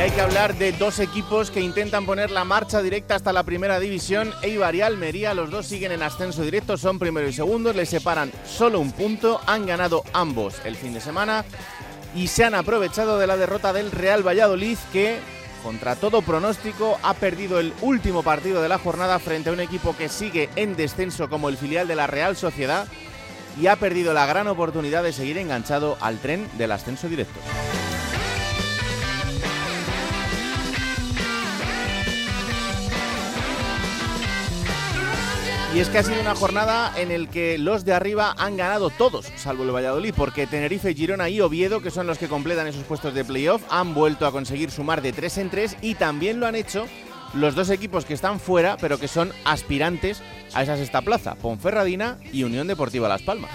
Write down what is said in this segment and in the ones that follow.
Y hay que hablar de dos equipos que intentan poner la marcha directa hasta la primera división. Eibar y Almería, los dos siguen en ascenso directo, son primero y segundo, les separan solo un punto, han ganado ambos el fin de semana y se han aprovechado de la derrota del Real Valladolid que contra todo pronóstico, ha perdido el último partido de la jornada frente a un equipo que sigue en descenso como el filial de la Real Sociedad y ha perdido la gran oportunidad de seguir enganchado al tren del ascenso directo. Y es que ha sido una jornada en la que los de arriba han ganado todos, salvo el Valladolid, porque Tenerife, Girona y Oviedo, que son los que completan esos puestos de playoff, han vuelto a conseguir sumar de 3 en 3 y también lo han hecho los dos equipos que están fuera, pero que son aspirantes a esa sexta plaza, Ponferradina y Unión Deportiva Las Palmas.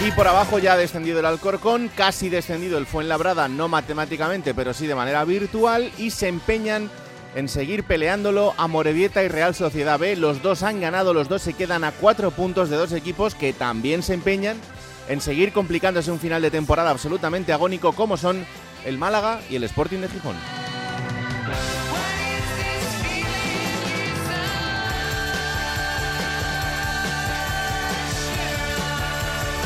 Y por abajo ya ha descendido el Alcorcón, casi descendido el Fuenlabrada, no matemáticamente, pero sí de manera virtual, y se empeñan en seguir peleándolo a Morevieta y Real Sociedad B. Los dos han ganado, los dos se quedan a cuatro puntos de dos equipos que también se empeñan en seguir complicándose un final de temporada absolutamente agónico como son el Málaga y el Sporting de Gijón.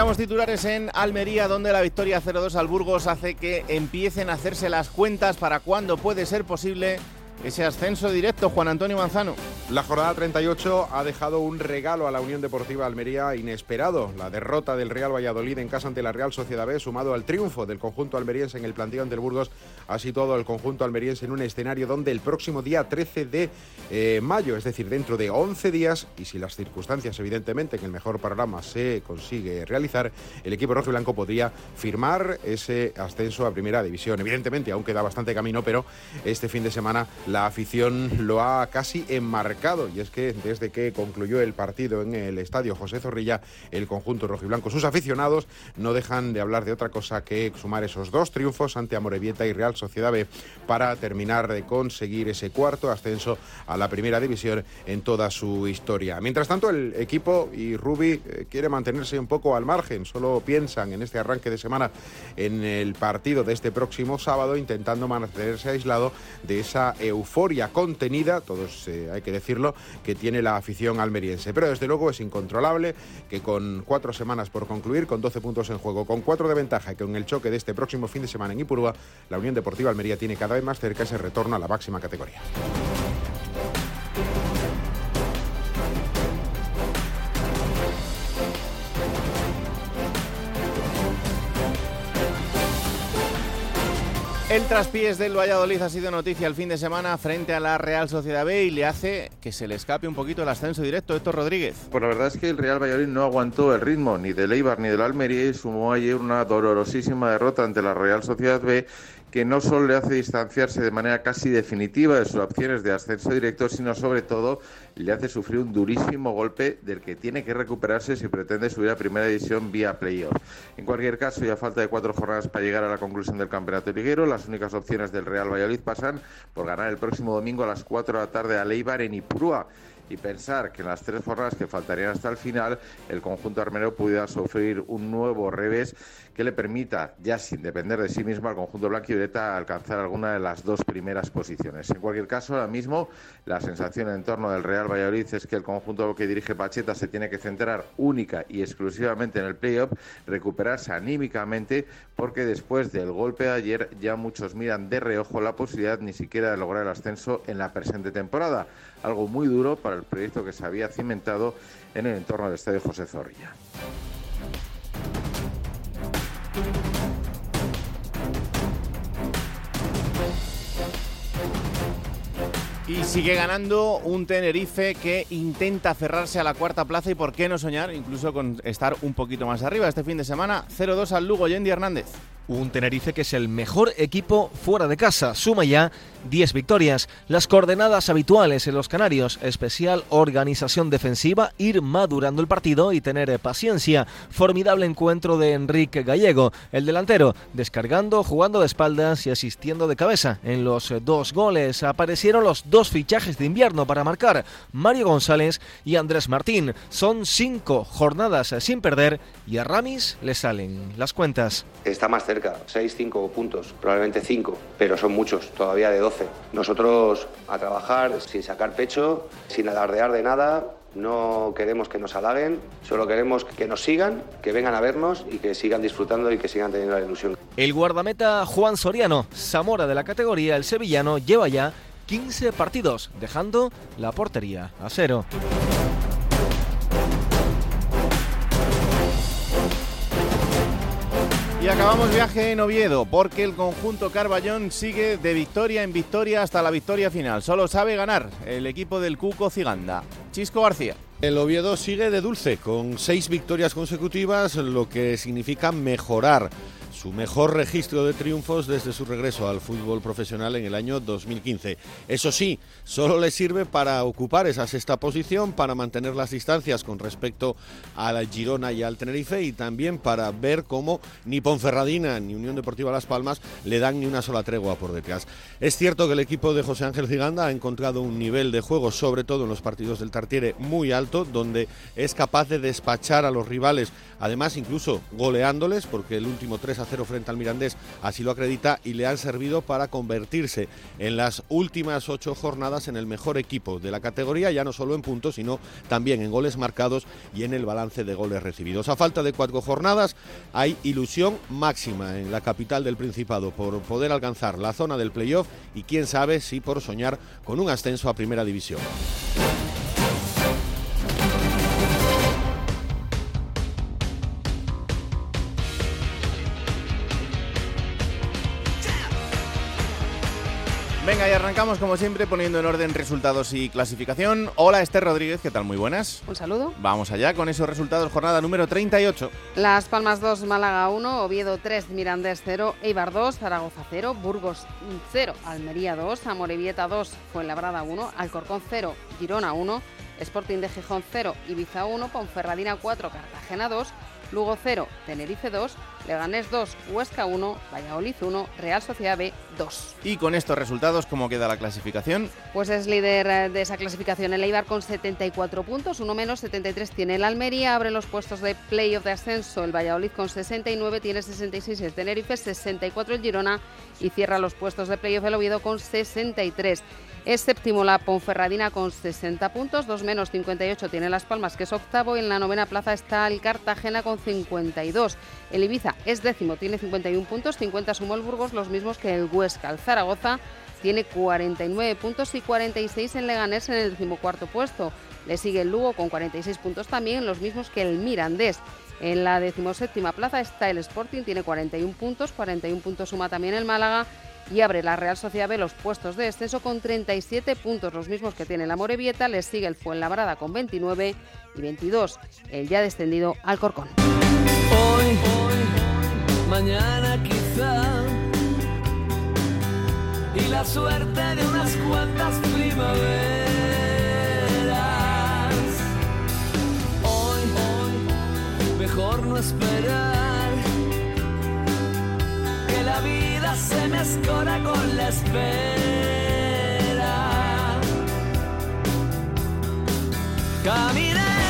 Arrancamos titulares en Almería, donde la victoria 0-2 al Burgos hace que empiecen a hacerse las cuentas para cuándo puede ser posible ese ascenso directo, Juan Antonio Manzano. La jornada 38 ha dejado un regalo a la Unión Deportiva Almería inesperado. La derrota del Real Valladolid en casa ante la Real Sociedad B, sumado al triunfo del conjunto almeriense en el planteo ante el Burgos, ha situado al conjunto almeriense en un escenario donde el próximo día 13 de eh, mayo, es decir, dentro de 11 días, y si las circunstancias, evidentemente, en el mejor panorama se consigue realizar, el equipo rojo y blanco podría firmar ese ascenso a primera división. Evidentemente, aún queda bastante camino, pero este fin de semana la afición lo ha casi enmarcado y es que desde que concluyó el partido en el estadio José Zorrilla, el conjunto rojiblanco, sus aficionados no dejan de hablar de otra cosa que sumar esos dos triunfos ante Amorebieta y Real Sociedad B para terminar de conseguir ese cuarto ascenso a la primera división en toda su historia. Mientras tanto, el equipo y Rubi eh, quiere mantenerse un poco al margen, solo piensan en este arranque de semana en el partido de este próximo sábado, intentando mantenerse aislado de esa euforia contenida, todos hay que decirlo, que tiene la afición almeriense. Pero desde luego es incontrolable que con cuatro semanas por concluir, con 12 puntos en juego, con cuatro de ventaja y con el choque de este próximo fin de semana en Ipurúa, la Unión Deportiva Almería tiene cada vez más cerca ese retorno a la máxima categoría. El traspiés del Valladolid ha sido noticia el fin de semana frente a la Real Sociedad B y le hace que se le escape un poquito el ascenso directo. Héctor Rodríguez. Pues la verdad es que el Real Valladolid no aguantó el ritmo ni del Eibar ni del Almería y sumó ayer una dolorosísima derrota ante la Real Sociedad B que no solo le hace distanciarse de manera casi definitiva de sus opciones de ascenso directo, sino sobre todo le hace sufrir un durísimo golpe del que tiene que recuperarse si pretende subir a primera división vía playoff. En cualquier caso, ya falta de cuatro jornadas para llegar a la conclusión del campeonato liguero. Las únicas opciones del Real Valladolid pasan por ganar el próximo domingo a las 4 de la tarde a Leibar en Ipurúa y pensar que en las tres jornadas que faltarían hasta el final, el conjunto armenio pudiera sufrir un nuevo revés que le permita, ya sin depender de sí mismo, al conjunto blanco y alcanzar alguna de las dos primeras posiciones. En cualquier caso, ahora mismo la sensación en torno del Real Valladolid es que el conjunto que dirige Pacheta se tiene que centrar única y exclusivamente en el playoff, recuperarse anímicamente, porque después del golpe de ayer ya muchos miran de reojo la posibilidad ni siquiera de lograr el ascenso en la presente temporada. Algo muy duro para el proyecto que se había cimentado en el entorno del Estadio José Zorrilla. Y sigue ganando un Tenerife que intenta cerrarse a la cuarta plaza y por qué no soñar incluso con estar un poquito más arriba. Este fin de semana 0-2 al Lugo, Yendi Hernández. Un Tenerife que es el mejor equipo fuera de casa. Suma ya 10 victorias. Las coordenadas habituales en los Canarios, especial organización defensiva, ir madurando el partido y tener paciencia. Formidable encuentro de Enrique Gallego, el delantero, descargando, jugando de espaldas y asistiendo de cabeza. En los dos goles aparecieron los dos fichajes de invierno para marcar, Mario González y Andrés Martín. Son cinco jornadas sin perder y a Ramis le salen las cuentas. Está más cerca 6, 5 puntos, probablemente 5, pero son muchos, todavía de 12. Nosotros a trabajar sin sacar pecho, sin alardear de nada, no queremos que nos halaguen, solo queremos que nos sigan, que vengan a vernos y que sigan disfrutando y que sigan teniendo la ilusión. El guardameta Juan Soriano, Zamora de la categoría, el sevillano, lleva ya 15 partidos, dejando la portería a cero. Y acabamos viaje en Oviedo, porque el conjunto Carballón sigue de victoria en victoria hasta la victoria final. Solo sabe ganar el equipo del Cuco Ciganda. Chisco García. El Oviedo sigue de dulce, con seis victorias consecutivas, lo que significa mejorar su mejor registro de triunfos desde su regreso al fútbol profesional en el año 2015. Eso sí, solo le sirve para ocupar esa sexta posición, para mantener las distancias con respecto a la Girona y al Tenerife y también para ver cómo ni Ponferradina ni Unión Deportiva Las Palmas le dan ni una sola tregua por detrás. Es cierto que el equipo de José Ángel Giganda ha encontrado un nivel de juego, sobre todo en los partidos del Tartiere, muy alto, donde es capaz de despachar a los rivales, además incluso goleándoles, porque el último 3 a frente al Mirandés, así lo acredita y le han servido para convertirse en las últimas ocho jornadas en el mejor equipo de la categoría, ya no solo en puntos, sino también en goles marcados y en el balance de goles recibidos. A falta de cuatro jornadas hay ilusión máxima en la capital del Principado por poder alcanzar la zona del playoff y quién sabe si por soñar con un ascenso a primera división. Arrancamos como siempre poniendo en orden resultados y clasificación. Hola Esther Rodríguez, ¿qué tal? Muy buenas. Un saludo. Vamos allá con esos resultados, jornada número 38. Las Palmas 2, Málaga 1, Oviedo 3, Mirandés 0, Eibar 2, Zaragoza 0, Burgos 0, Almería 2, Amorebieta 2, Fuenlabrada 1, Alcorcón 0, Girona 1, Sporting de Gijón 0, Ibiza 1, Ponferradina 4, Cartagena 2, Lugo 0, Tenerife 2, Leganés 2, Huesca 1, Valladolid 1, Real Sociedad B 2. Y con estos resultados, ¿cómo queda la clasificación? Pues es líder eh, de esa clasificación el Eibar con 74 puntos, uno menos, 73 tiene el Almería, abre los puestos de playoff de ascenso el Valladolid con 69, tiene 66 el Tenerife, 64 el Girona y cierra los puestos de playoff el Oviedo con 63. Es séptimo la Ponferradina con 60 puntos, dos menos 58 tiene Las Palmas, que es octavo, y en la novena plaza está el Cartagena con 52. El Ibiza es décimo, tiene 51 puntos, 50 sumó el Burgos, los mismos que el Huesca. El Zaragoza tiene 49 puntos y 46 en Leganés en el decimocuarto puesto. Le sigue el Lugo con 46 puntos también, los mismos que el Mirandés. En la decimoséptima plaza está el Sporting, tiene 41 puntos, 41 puntos suma también el Málaga y abre la Real Sociedad B los puestos de exceso con 37 puntos, los mismos que tiene la Morevieta, le sigue el Fuenlabrada con 29 y 22 el ya descendido Alcorcón. Hoy, mañana quizá y la suerte de unas cuantas primaveras. Hoy, hoy, mejor no esperar que la vida se me escora con la espera. Caminaré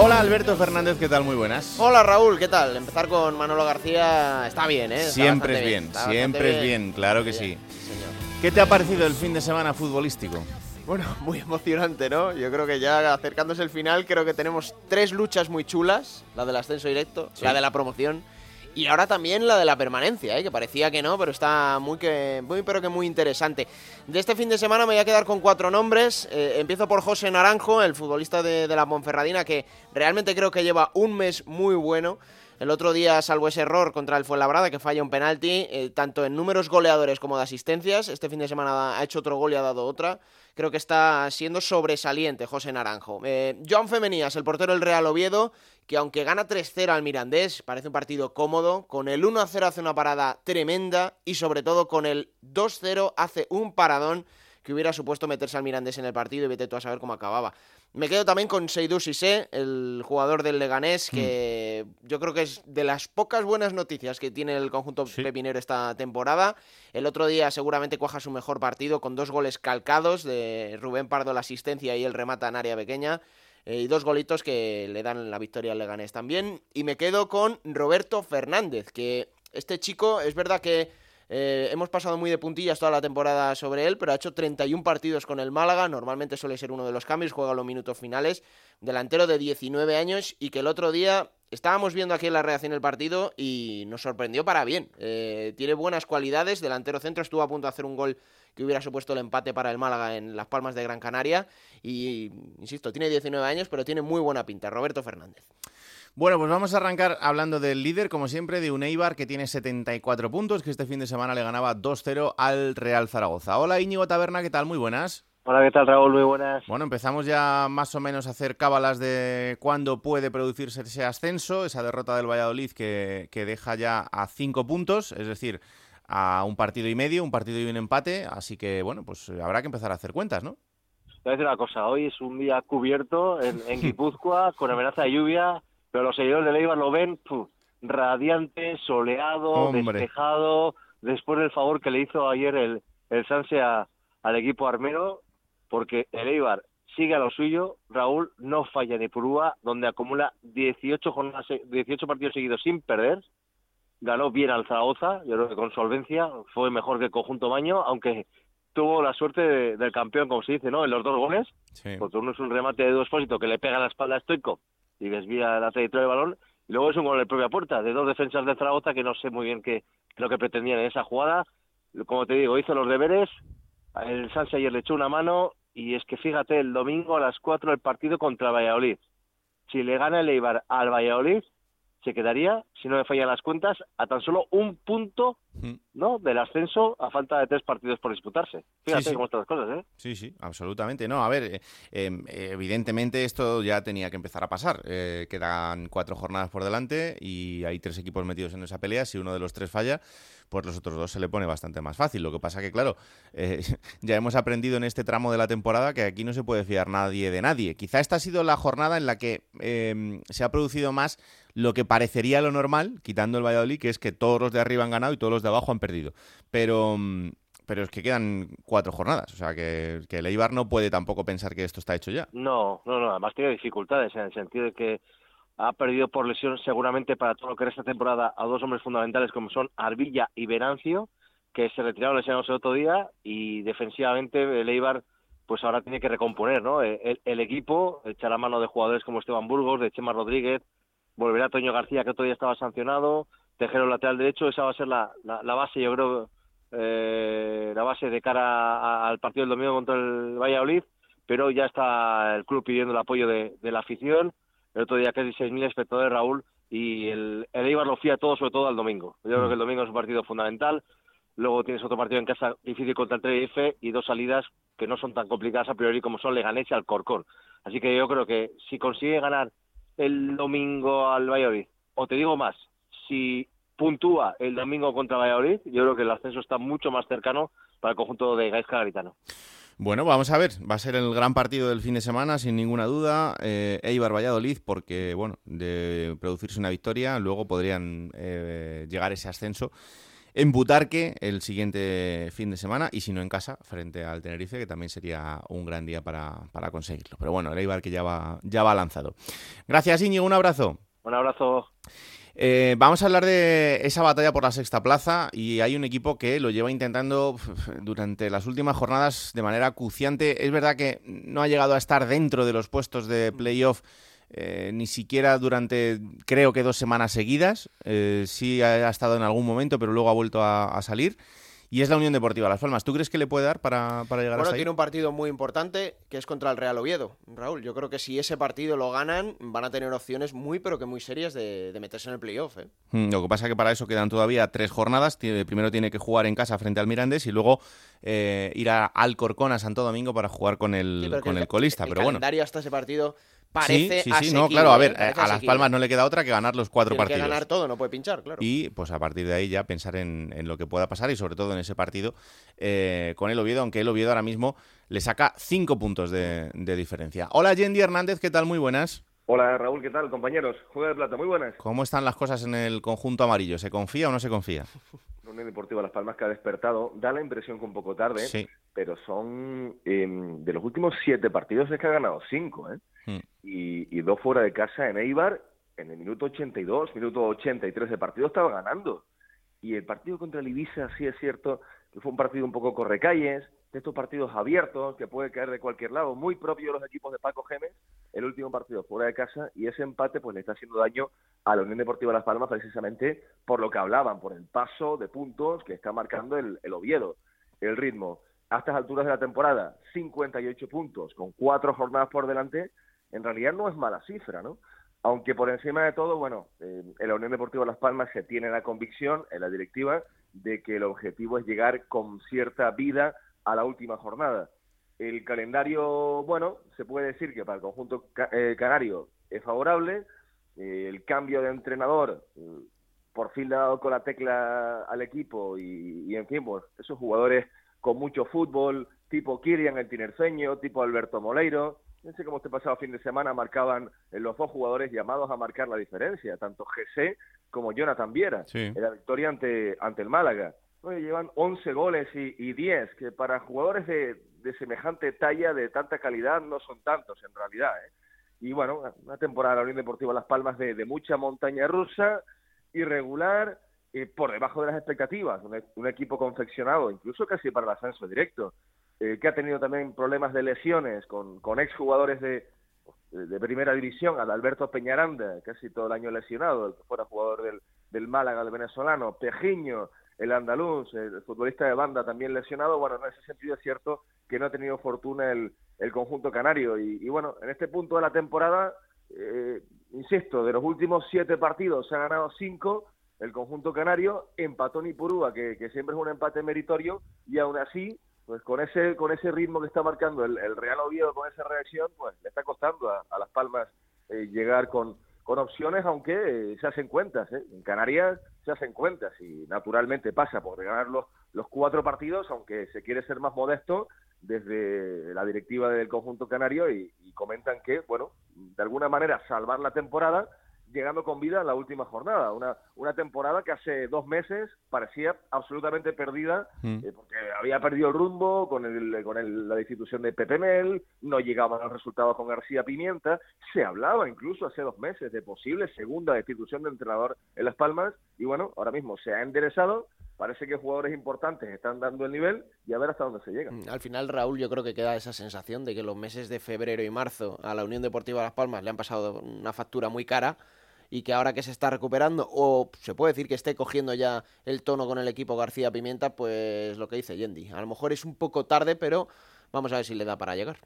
Hola Alberto Fernández, ¿qué tal? Muy buenas. Hola Raúl, ¿qué tal? Empezar con Manolo García está bien, ¿eh? Está Siempre es bien, siempre es bien, claro que sí. señor. ¿Qué te ha parecido el fin de semana futbolístico? Bueno, muy emocionante, ¿no? Yo creo que ya acercándose el final, creo que tenemos tres luchas muy chulas. La del ascenso directo, Sí. la de la promoción y ahora también la de la permanencia, ¿eh? que parecía que no, pero está muy, que, muy pero que muy interesante. De este fin de semana me voy a quedar con cuatro nombres. Eh, empiezo por José Naranjo, el futbolista de, la Ponferradina, que realmente creo que lleva un mes muy bueno. El otro día, salvo ese error contra el Fuenlabrada, que falla un penalti, eh, tanto en números goleadores como de asistencias. Este fin de semana ha hecho otro gol y ha dado otra. Creo que está siendo sobresaliente José Naranjo. Eh, Joan Femenías, el portero del Real Oviedo, que aunque gana 3-0 al Mirandés, parece un partido cómodo. Con el 1-0 hace una parada tremenda y sobre todo con el 2-0 hace un paradón que hubiera supuesto meterse al Mirandés en el partido y vete tú a saber cómo acababa. Me quedo también con Seydou Sissé, el jugador del Leganés, que yo creo que es de las pocas buenas noticias que tiene el conjunto pepinero esta temporada. El otro día seguramente cuaja su mejor partido con dos goles calcados de Rubén Pardo la asistencia y el remata en área pequeña. eh, y dos golitos que le dan la victoria al Leganés también. Y me quedo con Roberto Fernández, que este chico es verdad que eh, hemos pasado muy de puntillas toda la temporada sobre él, pero ha hecho 31 partidos con el Málaga, normalmente suele ser uno de los cambios, juega los minutos finales, delantero de 19 años y que el otro día estábamos viendo aquí en la reacción el partido y nos sorprendió para bien. Eh, tiene buenas cualidades, delantero centro, estuvo a punto de hacer un gol que hubiera supuesto el empate para el Málaga en Las Palmas de Gran Canaria y, insisto, tiene 19 años, pero tiene muy buena pinta, Roberto Fernández. Bueno, pues vamos a arrancar hablando del líder, como siempre, de un Eibar que tiene 74 puntos, que este fin de semana le ganaba 2-0 al Real Zaragoza. Hola Íñigo Taberna, ¿qué tal? Muy buenas. Hola, ¿qué tal Raúl? Muy buenas. Bueno, empezamos ya más o menos a hacer cábalas de cuándo puede producirse ese ascenso, esa derrota del Valladolid que, que deja ya a 5 puntos, es decir, a un partido y medio, un partido y un empate, así que bueno, pues habrá que empezar a hacer cuentas, ¿no? Te voy a decir una cosa, hoy es un día cubierto en, en Guipúzcoa con amenaza de lluvia, pero los seguidores de Leibar lo ven radiante, soleado, Hombre. despejado, después del favor que le hizo ayer el, el Sanse a- al equipo armero, porque el Eibar sigue a lo suyo, Raúl no falla ni purúa, donde acumula 18, jornadas, se- 18 partidos seguidos sin perder, ganó bien al Zaragoza, yo creo que con solvencia, fue mejor que el conjunto Baño, aunque tuvo la suerte de- del campeón, como se dice, ¿no? En los dos goles, Sí. porque uno es un remate de Espósito que le pega la espalda a Stoico y desvía la trayectoria del balón, y luego es un gol de propia puerta, de dos defensas de Zaragoza que no sé muy bien qué lo que pretendían en esa jugada. Como te digo, hizo los deberes, el Sanse ayer le echó una mano, y es que fíjate, el domingo a las 4 el partido contra Valladolid. Si le gana el Eibar al Valladolid, se quedaría, si no me fallan las cuentas, a tan solo un punto Mm. ¿no? del ascenso a falta de tres partidos por disputarse. Fíjate Sí, sí. cómo están las cosas, ¿eh? Sí, sí, absolutamente. No, a ver, eh, eh, evidentemente esto ya tenía que empezar a pasar. Eh, quedan cuatro jornadas por delante y hay tres equipos metidos en esa pelea. Si uno de los tres falla, pues los otros dos se le pone bastante más fácil. Lo que pasa que, claro, eh, ya hemos aprendido en este tramo de la temporada que aquí no se puede fiar nadie de nadie. Quizá esta ha sido la jornada en la que eh, se ha producido más lo que parecería lo normal, quitando el Valladolid, que es que todos los de arriba han ganado y todos los de abajo han perdido. Pero, mm, pero es que quedan cuatro jornadas, o sea que, que el Eibar no puede tampoco pensar que esto está hecho ya. No, no, no, además tiene dificultades en el sentido de que ha perdido por lesión seguramente para todo lo que era esta temporada a dos hombres fundamentales como son Arbilla y Venancio, que se retiraron lesionados el otro día y defensivamente el Eibar pues ahora tiene que recomponer, ¿no? El, el equipo, echar a mano de jugadores como Esteban Burgos, de Chema Rodríguez, volverá Toño García que otro día estaba sancionado, Tejero lateral derecho, esa va a ser la, la, la base, yo creo, eh, la base de cara a- al partido del domingo contra el Valladolid, pero ya está el club pidiendo el apoyo de, de la afición, el otro día casi 6.000 espectadores, Raúl, y el, el Eibar lo fía todo, sobre todo al domingo. Yo creo que el domingo es un partido fundamental. luego tienes otro partido en casa difícil contra el Tenerife y dos salidas que no son tan complicadas a priori como son Leganés y Alcorcón. Así que yo creo que si consigue ganar el domingo al Valladolid, o te digo más, si puntúa el domingo contra Valladolid, yo creo que el ascenso está mucho más cercano para el conjunto de Gaisca Garitano. Bueno, vamos a ver, va a ser el gran partido del fin de semana, sin ninguna duda. Eh, Eibar Valladolid, porque, bueno, de producirse una victoria, luego podrían eh, llegar ese ascenso en Butarque el siguiente fin de semana y si no en casa, frente al Tenerife, que también sería un gran día para, para conseguirlo. Pero bueno, el Eibar que ya va, ya va lanzado. Gracias, Íñigo, un abrazo. Un abrazo. Eh, vamos a hablar de esa batalla por la sexta plaza y hay un equipo que lo lleva intentando durante las últimas jornadas de manera acuciante. Es verdad que no ha llegado a estar dentro de los puestos de playoff eh, ni siquiera durante creo que dos semanas seguidas. Eh, sí ha, estado en algún momento, pero luego ha vuelto a salir y es la Unión Deportiva Las Palmas. ¿Tú crees que le puede dar para, para llegar bueno, hasta tiene un partido muy importante que es contra el Real Oviedo, Raúl. Yo creo que si ese partido lo ganan, van a tener opciones muy, pero que muy serias de, meterse en el playoff. ¿eh? Mm, lo que pasa es que para eso quedan todavía tres jornadas. Primero tiene que jugar en casa frente al Mirandés y luego eh, ir a Alcorcón, a Santo Domingo, para jugar con el, con el, colista. El pero bueno. hasta ese partido parece sí, sí, sí, no, claro, a ver, a Las Palmas no le queda otra que ganar los cuatro Tiene partidos. que ganar todo, no puede pinchar, claro. Y pues a partir de ahí ya pensar en, lo que pueda pasar y sobre todo en ese partido eh, con el Oviedo, aunque el Oviedo ahora mismo le saca cinco puntos de, diferencia. Hola Yendi Hernández, ¿qué tal? Muy buenas. Hola Raúl, ¿qué tal? Compañeros, Juega de Plata, muy buenas. ¿Cómo están las cosas en el conjunto amarillo? ¿Se confía o no se confía? Unión Deportiva Las Palmas que ha despertado, da la impresión que un poco tarde, pero son em, de los últimos siete partidos es que ha ganado cinco, ¿eh? Hmm. Y, dos fuera de casa en Eibar, en el minuto 82, minuto 83 de partido estaba ganando. Y el partido contra el Ibiza, sí es cierto, que fue un partido un poco correcalles, de estos partidos abiertos, que puede caer de cualquier lado, muy propio de los equipos de Paco Gémez, el último partido fuera de casa, y ese empate pues le está haciendo daño a la Unión Deportiva Las Palmas precisamente por lo que hablaban, por el paso de puntos que está marcando el, el Oviedo, el ritmo. A estas alturas de la temporada, 58 puntos, con cuatro jornadas por delante, en realidad no es mala cifra, ¿no? Aunque por encima de todo, bueno, eh, en la Unión Deportiva Las Palmas se tiene la convicción en la directiva de que el objetivo es llegar con cierta vida a la última jornada. El calendario, bueno, se puede decir que para el conjunto eh, canario es favorable. Eh, el cambio de entrenador por fin le ha dado con la tecla al equipo y, y en fin, pues esos jugadores con mucho fútbol, tipo Kirian el tinerceño, tipo Alberto Moleiro, Fíjense cómo este pasado fin de semana marcaban eh, los dos jugadores llamados a marcar la diferencia, tanto GC como Jonathan Viera, en la victoria ante, ante el Málaga. Llevan 11 goles y, 10, que para jugadores de, semejante talla, de tanta calidad, no son tantos en realidad. ¿eh? Y bueno, una temporada de la Unión Deportiva Las Palmas de, mucha montaña rusa, irregular, eh, por debajo de las expectativas. Un, equipo confeccionado, incluso casi para el ascenso directo. Eh, que ha tenido también problemas de lesiones con, con exjugadores de, de primera división, al Alberto Peñaranda, casi todo el año lesionado, el que fuera jugador del, del Málaga, el venezolano, Pejiño, el andaluz, el futbolista de banda también lesionado. Bueno, en ese sentido es cierto que no ha tenido fortuna el, el conjunto canario. Y, bueno, en este punto de la temporada, eh, insisto, de los últimos siete partidos se ha ganado cinco. El conjunto canario empató Nipurúa, que, que siempre es un empate meritorio, y aún así pues con ese con ese ritmo que está marcando el, Real Oviedo con esa reacción pues le está costando a, Las Palmas eh, llegar con, con opciones aunque eh, se hacen cuentas ¿eh? en Canarias se hacen cuentas y naturalmente pasa por ganar los, los cuatro partidos aunque se quiere ser más modesto desde la directiva del conjunto canario y, y comentan que bueno de alguna manera salvar la temporada llegando con vida a la última jornada. Una, una temporada que hace dos meses parecía absolutamente perdida, mm. eh, porque había perdido el rumbo con, el, con el, la destitución de Pepe Mel, no llegaban los resultados con García Pimienta, se hablaba incluso hace dos meses de posible segunda destitución de entrenador en Las Palmas, y bueno, ahora mismo se ha enderezado, parece que jugadores importantes están dando el nivel y a ver hasta dónde se llega. Mm, al final, Raúl, yo creo que queda esa sensación de que los meses de febrero y marzo a la Unión Deportiva Las Palmas le han pasado una factura muy cara y que ahora que se está recuperando, o se puede decir que esté cogiendo ya el tono con el equipo García Pimienta, pues lo que dice Yendi. A lo mejor es un poco tarde, pero vamos a ver si le da para llegar.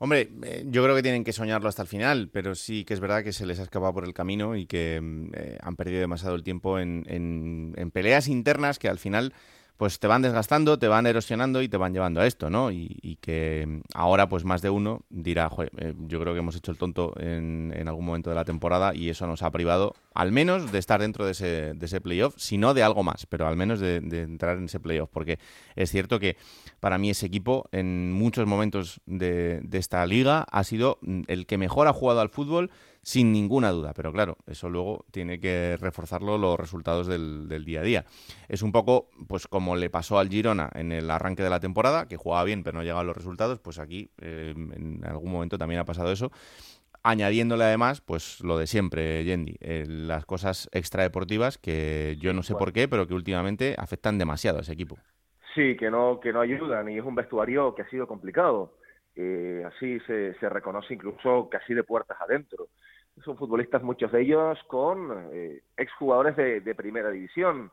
Hombre, eh, yo creo que tienen que soñarlo hasta el final, pero sí que es verdad que se les ha escapado por el camino y que mm, eh, han perdido demasiado el tiempo en, en, peleas internas que al final pues te van desgastando, te van erosionando y te van llevando a esto, ¿no? Y, que ahora, pues más de uno dirá, eh, yo creo que hemos hecho el tonto en, algún momento de la temporada y eso nos ha privado, al menos, de estar dentro de ese, de ese playoff, si no de algo más, pero al menos de, de, entrar en ese playoff, porque es cierto que para mí ese equipo, en muchos momentos de, de esta liga, ha sido el que mejor ha jugado al fútbol sin ninguna duda. Pero claro, eso luego tiene que reforzarlo los resultados del, día a día. Es un poco, pues como le pasó al Girona en el arranque de la temporada, que jugaba bien pero no llegaban los resultados, pues aquí eh, en algún momento también ha pasado eso. Añadiéndole además, pues lo de siempre, Yendi, eh, las cosas extradeportivas que yo no sé por qué, pero que últimamente afectan demasiado a ese equipo. Sí, que no, que no ayudan y es un vestuario que ha sido complicado. Eh, así se, se, reconoce incluso casi de puertas adentro. Son futbolistas, muchos de ellos, con eh, exjugadores de, de, primera división,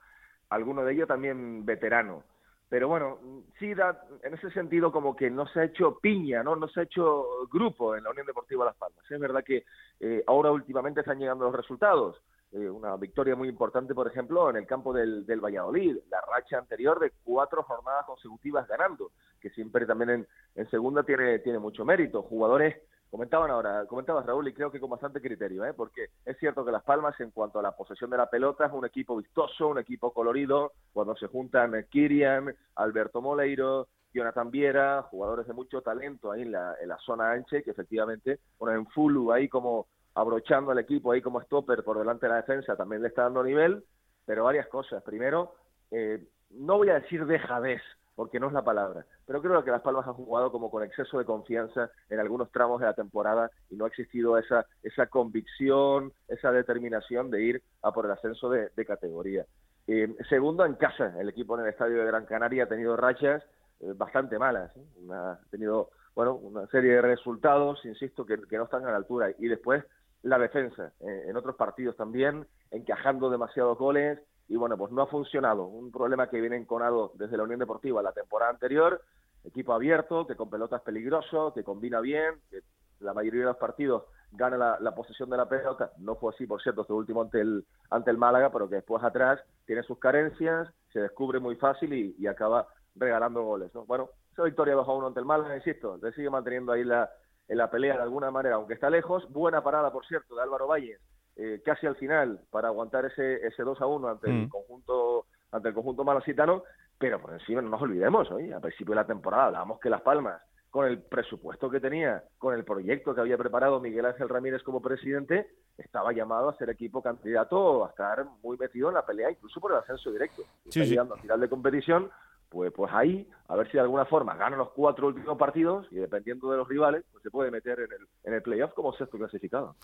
algunos de ellos también veteranos. Pero bueno, sí da, en ese sentido como que no se ha hecho piña, ¿no? No se ha hecho grupo en la Unión Deportiva Las Palmas. Es verdad que eh, ahora últimamente están llegando los resultados. Eh, una victoria muy importante, por ejemplo, en el campo del, del Valladolid, la racha anterior de cuatro jornadas consecutivas ganando, que siempre también en, en segunda tiene, tiene mucho mérito. Jugadores Comentaban ahora, comentabas Raúl y creo que con bastante criterio, ¿eh? porque es cierto que Las Palmas en cuanto a la posesión de la pelota es un equipo vistoso, un equipo colorido, cuando se juntan Kirian, Alberto Moleiro, Jonathan Viera, jugadores de mucho talento ahí en la, en la zona ancha que efectivamente ponen Fulu ahí como abrochando al equipo ahí como stopper por delante de la defensa también le está dando nivel, pero varias cosas. Primero, eh, no voy a decir dejadez, porque no es la palabra. Pero creo que Las Palmas han jugado como con exceso de confianza en algunos tramos de la temporada y no ha existido esa, esa convicción, esa determinación de ir a por el ascenso de, categoría. Eh, segundo, en casa, el equipo en el estadio de Gran Canaria ha tenido rachas eh, bastante malas. ¿eh? ha tenido bueno, una serie de resultados, insisto, que, que no están a la altura. Y después, la defensa, en otros partidos también, encajando demasiados goles, y bueno, pues no ha funcionado. Un problema que viene enconado desde la Unión Deportiva la temporada anterior, equipo abierto, que con pelotas peligroso, que combina bien, que la mayoría de los partidos gana la, posesión de la pelota, no fue así, por cierto, este último ante el, ante el Málaga, pero que después atrás tiene sus carencias, se descubre muy fácil y, acaba regalando goles. ¿no? Bueno, esa victoria bajo uno ante el Málaga, insisto, le sigue manteniendo ahí la, en la pelea de alguna manera, aunque está lejos. Buena parada, por cierto, de Álvaro Valles eh, casi al final para aguantar ese, ese 2 a 1 ante el mm. conjunto ante el conjunto malacitano, pero por encima no nos olvidemos, hoy a principio de la temporada hablábamos que Las Palmas, con el presupuesto que tenía, con el proyecto que había preparado Miguel Ángel Ramírez como presidente, estaba llamado a ser equipo candidato a estar muy metido en la pelea, incluso por el ascenso directo. Sí, llegando a final de competición, pues, pues ahí, a ver si de alguna forma ganan los cuatro últimos partidos y dependiendo de los rivales, pues se puede meter en el, en el playoff como sexto clasificado.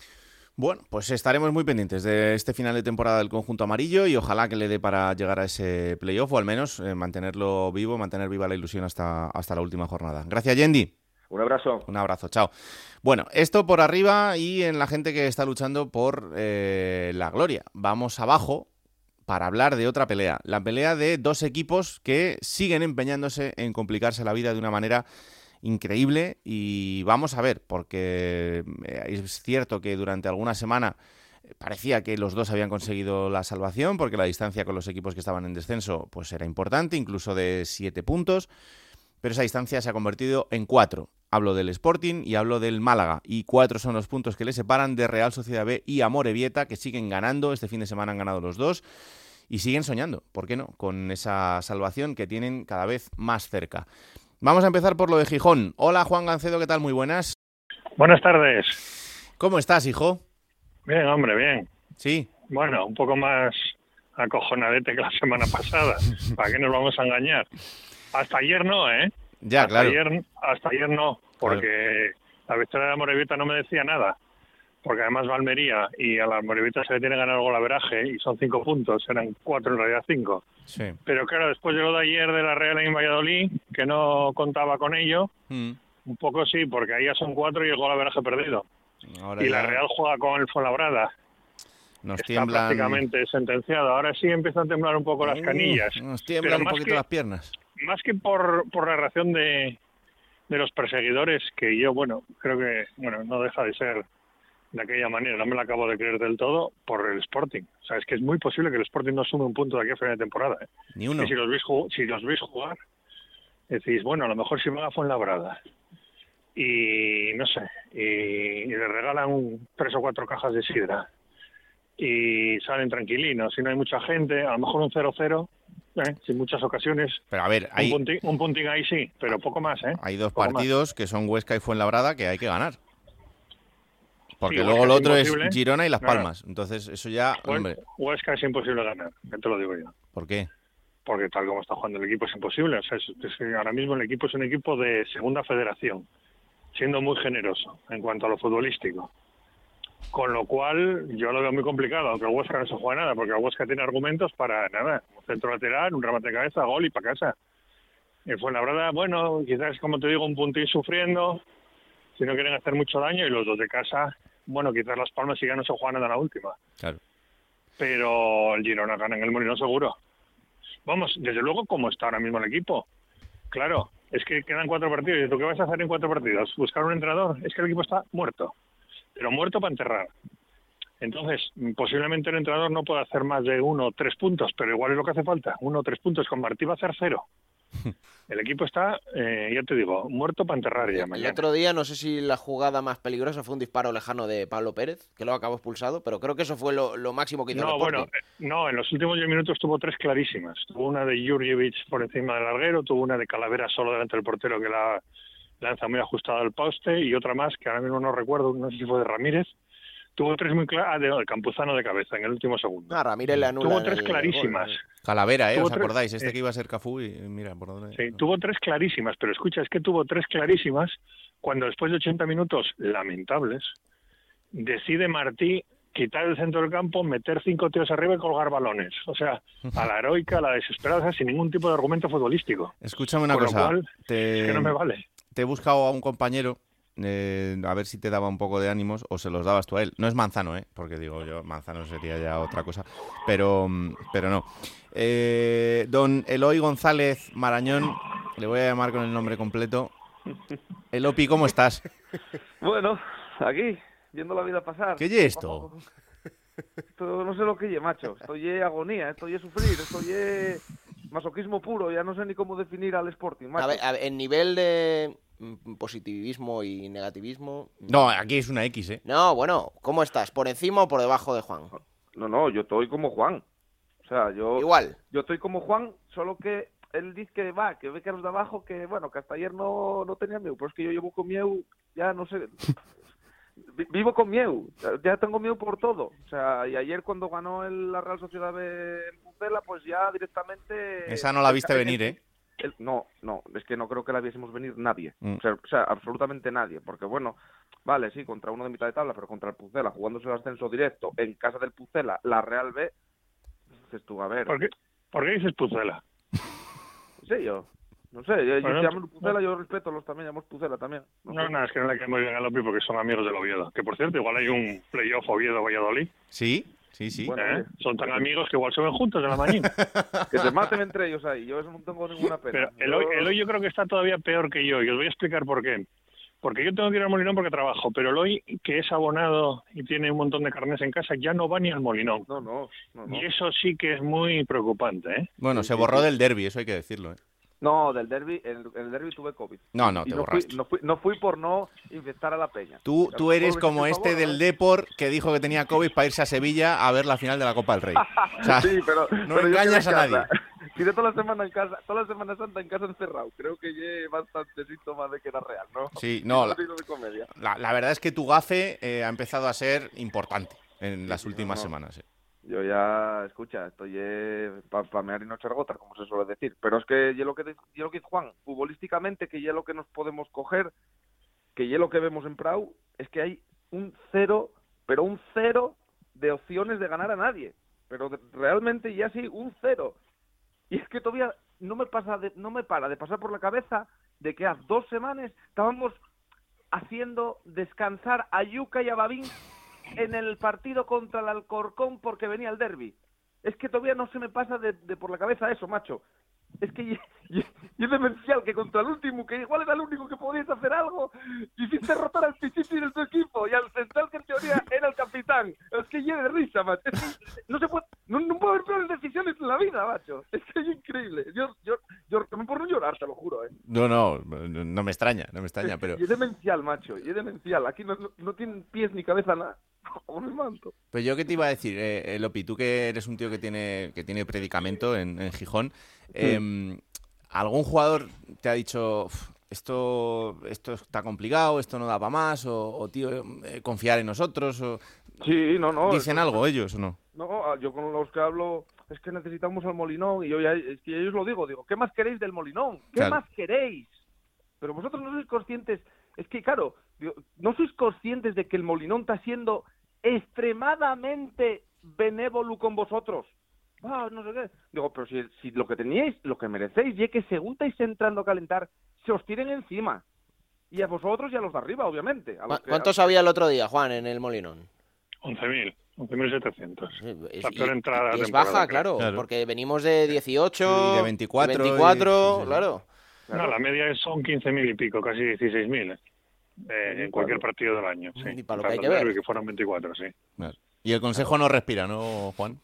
Bueno, pues estaremos muy pendientes de este final de temporada del conjunto amarillo y ojalá que le dé para llegar a ese playoff o al menos eh, mantenerlo vivo, mantener viva la ilusión hasta, hasta la última jornada. Gracias, Yendi. Un abrazo. Un abrazo, chao. Bueno, esto por arriba y en la gente que está luchando por eh, la gloria. Vamos abajo para hablar de otra pelea. La pelea de dos equipos que siguen empeñándose en complicarse la vida de una manera increíble y vamos a ver, porque eh, es cierto que durante alguna semana eh, parecía que los dos habían conseguido la salvación porque la distancia con los equipos que estaban en descenso pues era importante, incluso de siete puntos, pero esa distancia se ha convertido en cuatro. Hablo del Sporting y hablo del Málaga y cuatro son los puntos que le separan de Real Sociedad B y Amorebieta que siguen ganando, este fin de semana han ganado los dos y siguen soñando, ¿por qué no?, con esa salvación que tienen cada vez más cerca. Vamos a empezar por lo de Gijón. Hola Juan Gancedo, ¿qué tal? Muy buenas. Buenas tardes. ¿Cómo estás, hijo? Bien, hombre, bien. Sí. Bueno, un poco más acojonadete que la semana pasada. ¿Para qué nos vamos a engañar? Hasta ayer no, ¿eh? Ya, hasta claro. Ayer, hasta ayer no, porque la victoria de Morevita no me decía nada porque además va Almería y a la Morevita se le tiene ganar el averaje y son cinco puntos, eran cuatro en realidad cinco. Sí. Pero claro, después de lo de ayer de la Real en Valladolid, que no contaba con ello, mm. un poco sí, porque ahí ya son cuatro y el gol averaje perdido. y la Real juega con el Fuenlabrada. Nos Está tiemblan... prácticamente sentenciado. Ahora sí empiezan a temblar un poco las canillas. Nos tiemblan un poquito las piernas. Más que por, por la reacción de, de los perseguidores, que yo, bueno, creo que bueno no deja de ser de aquella manera, no me la acabo de creer del todo por el Sporting. O sea, es que es muy posible que el Sporting no sume un punto de aquí a final de temporada. ¿eh? Ni uno. Y si los veis, si los veis jugar, decís, bueno, a lo mejor si van a Fuenlabrada y no sé, y, y le regalan un- tres o cuatro cajas de sidra y salen tranquilinos, si no hay mucha gente, a lo mejor un 0-0, ¿eh? sin muchas ocasiones. Pero a ver, hay, Un, punti- un puntín ahí sí, pero poco más, ¿eh? hay dos Poco más. partidos que son Huesca y Fuenlabrada que hay que ganar. Porque Sí, luego lo otro es. Girona y Las. Palmas. Entonces, eso ya, hombre, Huesca es imposible ganar, ya te lo digo yo. ¿por qué? porque tal como está jugando el equipo es imposible. O sea, es- es que ahora mismo el equipo es un equipo de segunda federación, siendo muy generoso en cuanto a lo futbolístico. Con lo cual, yo lo veo muy complicado, aunque el Huesca no se juega nada, porque el Huesca tiene argumentos para nada. Un centro lateral, un remate de cabeza, gol y para casa. Y fue la verdad, bueno, quizás, como te digo, un puntín sufriendo, si no quieren hacer mucho daño, y los dos de casa, bueno, quizás Las Palmas ya no se juegan nada en la última Claro. pero el Girona gana en el Molino seguro. Vamos, desde luego, como está ahora mismo el equipo. Claro, es que quedan cuatro partidos. ¿Y tú qué vas a hacer en cuatro partidos? ¿Buscar un entrenador? Es que el equipo está muerto, pero muerto para enterrar. Entonces, posiblemente el entrenador no pueda hacer más de uno o tres puntos, pero igual es lo que hace falta. Uno o tres puntos. Con Martí va a hacer cero. El equipo está, eh, ya te digo, muerto para enterrar ya El mañana. otro día, no sé si la jugada más peligrosa fue un disparo lejano de Pablo Pérez, que lo acabó expulsado, pero creo que eso fue lo, lo máximo que hizo No, el bueno, eh, no, en los últimos 10 minutos tuvo tres clarísimas. Tuvo una de Jurjevic por encima del larguero, tuvo una de Calavera solo delante del portero que la lanza muy ajustada al poste y otra más que ahora mismo no recuerdo, no sé si fue de Ramírez. Tuvo tres muy claras, ah, de, de Campuzano de cabeza en el último segundo. Ah, Ramírez le anula Tuvo tres clarísimas. Calavera, ¿eh? Tuvo ¿Os tres- acordáis? Este eh, que iba a ser Cafú y mira, por dónde... Sí, tuvo tres clarísimas, pero escucha, es que tuvo tres clarísimas cuando después de 80 minutos lamentables decide Martí quitar el centro del campo, meter cinco tíos arriba y colgar balones. O sea, a la heroica, a la desesperada, sin ningún tipo de argumento futbolístico. Escúchame una Con lo cosa. cual, te... es que no me vale. Te he buscado a un compañero, eh, a ver si te daba un poco de ánimos o se los dabas tú a él. No es Manzano, ¿eh? Porque digo yo, Manzano sería ya otra cosa. Pero, mm, pero no. Eh, don Eloy González Marañón, le voy a llamar con el nombre completo. Elopi, ¿cómo estás? Bueno, aquí, viendo la vida pasar. ¿Qué es esto? Esto no sé lo que lle, macho. Esto lle agonía, esto lle sufrir, esto lle masoquismo puro. Ya no sé ni cómo definir al Sporting, macho. A ver, a ver, en nivel de positivismo y negativismo... No, aquí es una X, ¿eh? No, bueno, ¿cómo estás? ¿Por encima o por debajo de Juan? No, no, yo estoy como Juan. O sea, yo... Igual. Yo estoy como Juan, solo que él dice que va, que ve que los de abajo, que bueno, que hasta ayer no, no tenía miedo. Pero es que yo llevo con miedo, ya no sé... Vi- Vivo con miedo, ya tengo miedo por todo. O sea, y ayer cuando ganó el- la Real Sociedad de Pucela, pues ya directamente... Esa no la viste venir, ¿eh? El- no, no, es que no creo que la viésemos venir nadie. Mm. O, sea, o sea, absolutamente nadie. Porque bueno, vale, sí, contra uno de mitad de tabla, pero contra el Pucela, jugándose el ascenso directo en casa del Pucela, la Real B, dices tú, a ver. ¿Por qué, ¿Por qué dices Pucela? Sí, yo. No sé, yo, yo Bueno, llaman Pucela, yo respeto los también, llamamos Pucela también. No No, sé. no, es que no le cae muy bien a Lopi porque son amigos del Oviedo. Que por cierto, igual hay un playoff Oviedo-Valladolid. Sí, sí, sí. ¿eh? Son tan amigos que igual se ven juntos en la mañana. Que se maten entre ellos ahí, yo eso no tengo ninguna pena. Pero Eloy, Eloy yo creo que está todavía peor que yo y os voy a explicar por qué. Porque yo tengo que ir al Molinón porque trabajo, pero Eloy, que es abonado y tiene un montón de carnes en casa, ya no va ni al Molinón. No, no, no. no. Y eso sí que es muy preocupante, ¿eh? Bueno, se borró del derby, eso hay que decirlo, ¿eh? No, del derby, el, el derby tuve COVID. No, no, te no fui, borraste. no, fui, no fui por no infectar a la peña. Tú, tú eres como este del Depor que dijo que tenía COVID para irse a Sevilla a ver la final de la Copa del Rey. O sea, sí, pero, no pero engañas a nadie. Tiré toda la semana en casa, toda la Semana Santa en casa encerrado. Creo que lleve bastante síntomas de que era real, ¿no? Sí, no, la, la- la verdad es que tu gafe eh, ha empezado a ser importante en las últimas semanas. eh. Yo ya, escucha, estoy para pa mear y no echar como se suele decir. Pero es que yo lo que, yo lo que dice Juan, futbolísticamente, que ya lo que nos podemos coger, que ya lo que vemos en Prau, es que hay un cero, pero un cero de opciones de ganar a nadie. Pero realmente ya sí, un cero. Y es que todavía no me pasa de- no me para de pasar por la cabeza de que hace dos semanas estábamos haciendo descansar a Yuca y a Babín en el partido contra el Alcorcón porque venía el derby. Es que todavía no se me pasa de, de por la cabeza eso, macho. Es que Y es demencial que contra el último, que igual era el único que podías hacer algo, hiciste rotar al Pichichi de tu equipo y al central que en teoría era el capitán. Es que lleve de risa, macho. Es que no se puede, no, no puede haber peores decisiones en la vida, macho. Es que es increíble. Yo, yo, yo, también por no llorar, te lo juro, eh. No, no, no me extraña, no me extraña, pero... Y es demencial, macho, y es demencial. Aquí no, no, no tienen pies ni cabeza nada. Como el manto. Pues yo qué te iba a decir, eh, eh, Lopi, tú que eres un tío que tiene, que tiene predicamento en, en Gijón, eh, ¿algún jugador te ha dicho "Uf, esto, esto está complicado, esto no da para más, o, o, tío, eh, confiar en nosotros? O... Sí, no, no. ¿Dicen algo ellos o no? No, ah, yo con los que hablo es que necesitamos al Molinón y yo ya, es que ellos lo digo, digo, ¿qué más queréis del Molinón? ¿Qué Claro. más queréis? Pero vosotros no sois conscientes, es que claro, no sois conscientes de que el Molinón está siendo extremadamente benévolo con vosotros. Ah, no sé qué. Digo, pero si, si lo que teníais, lo que merecéis, y es que según estáis entrando a calentar, se os tiren encima. Y a vosotros y a los de arriba, obviamente. A los ¿Cu- que- ¿Cuántos había el otro día, Juan, en el Molinón? 11.000, 11.700. Es, La peor entrada de y es temporada, baja, claro, porque venimos de 18, Y de 24, y- 24, sí, sí. claro. No, la media es- son 15.000 y pico, casi 16.000 eh, en cualquier partido del año. Sí. Y para lo que hay que ver. que fueron 24, sí. Y el consejo no respira, ¿no, Juan?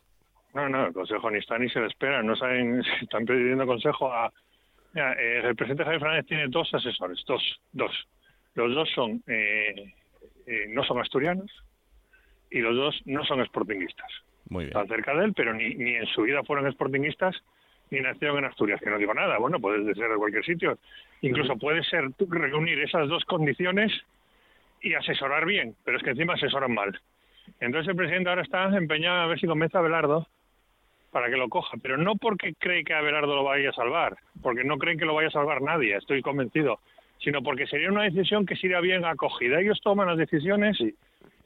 No, no, el consejo ni está ni se le espera. No saben si están pidiendo consejo a. Mira, eh, el presidente Javier Fernández tiene dos asesores, dos, dos. Los dos son eh, eh, no son asturianos y los dos no son sportinguistas. Muy bien. Están cerca de él, pero ni, ni en su vida fueron sportinguistas ni nacieron en Asturias, que no digo nada. Bueno, puedes ser de cualquier sitio. Incluso puede ser reunir esas dos condiciones y asesorar bien, pero es que encima asesoran mal. Entonces el presidente ahora está empeñado a ver si convence a Belardo para que lo coja, pero no porque cree que a Belardo lo vaya a salvar, porque no creen que lo vaya a salvar nadie, estoy convencido, sino porque sería una decisión que sería bien acogida. Ellos toman las decisiones